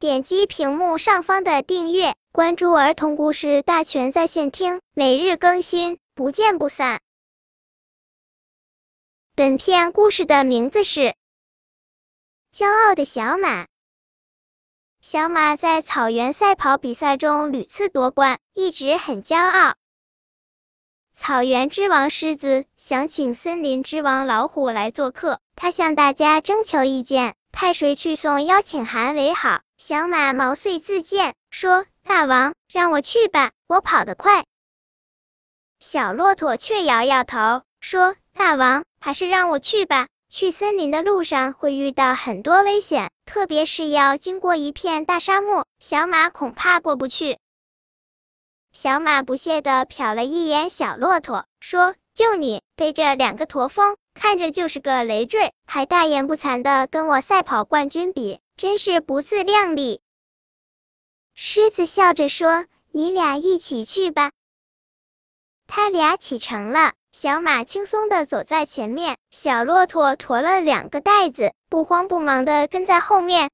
点击屏幕上方的订阅，关注儿童故事大全在线听，每日更新，不见不散。本片故事的名字是《骄傲的小马》。小马在草原赛跑比赛中屡次夺冠，一直很骄傲。草原之王狮子想请森林之王老虎来做客，他向大家征求意见，派谁去送邀请函为好？小马毛遂自荐，说：“大王，让我去吧，我跑得快。”小骆驼却摇摇头，说：“大王，还是让我去吧。去森林的路上会遇到很多危险，特别是要经过一片大沙漠，小马恐怕过不去。”小马不屑的瞟了一眼小骆驼，说：“就你背着两个驼峰，看着就是个累赘，还大言不惭的跟我赛跑冠军比，真是不自量力。”狮子笑着说：“你俩一起去吧。”他俩启程了，小马轻松的走在前面，小骆驼驮了两个袋子，不慌不忙的跟在后面。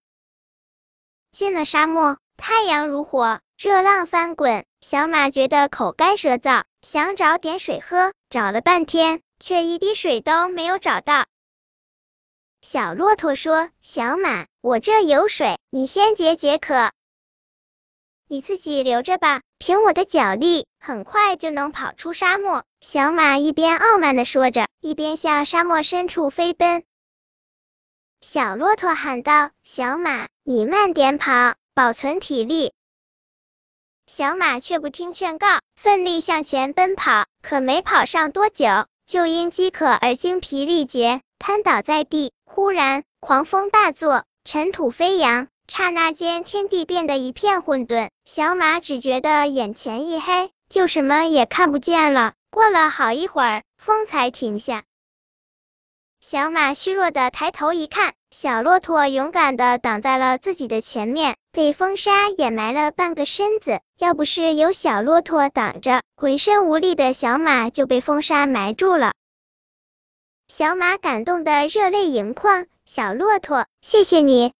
进了沙漠，太阳如火，热浪翻滚。小马觉得口干舌燥，想找点水喝，找了半天，却一滴水都没有找到。小骆驼说：“小马，我这有水，你先解解渴，你自己留着吧。凭我的脚力，很快就能跑出沙漠。”小马一边傲慢的说着，一边向沙漠深处飞奔。小骆驼喊道：“小马，你慢点跑，保存体力。”小马却不听劝告，奋力向前奔跑。可没跑上多久，就因饥渴而精疲力竭，瘫倒在地。忽然，狂风大作，尘土飞扬，刹那间天地变得一片混沌。小马只觉得眼前一黑，就什么也看不见了。过了好一会儿，风才停下。小马虚弱的抬头一看，小骆驼勇敢的挡在了自己的前面，被风沙掩埋了半个身子。要不是有小骆驼挡着，浑身无力的小马就被风沙埋住了。小马感动的热泪盈眶，小骆驼，谢谢你。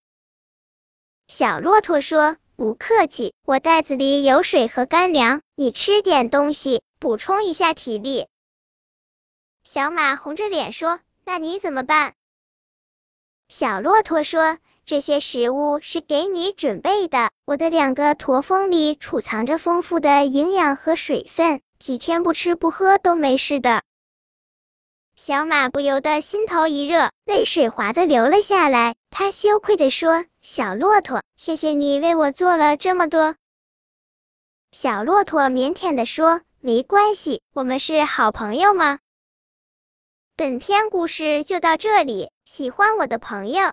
小骆驼说：“不客气，我袋子里有水和干粮，你吃点东西，补充一下体力。”小马红着脸说。那你怎么办？小骆驼说：“这些食物是给你准备的，我的两个驼峰里储藏着丰富的营养和水分，几天不吃不喝都没事的。”小马不由得心头一热，泪水滑的流了下来。他羞愧的说：“小骆驼，谢谢你为我做了这么多。”小骆驼腼腆的说：“没关系，我们是好朋友吗？”本篇故事就到这里，喜欢我的朋友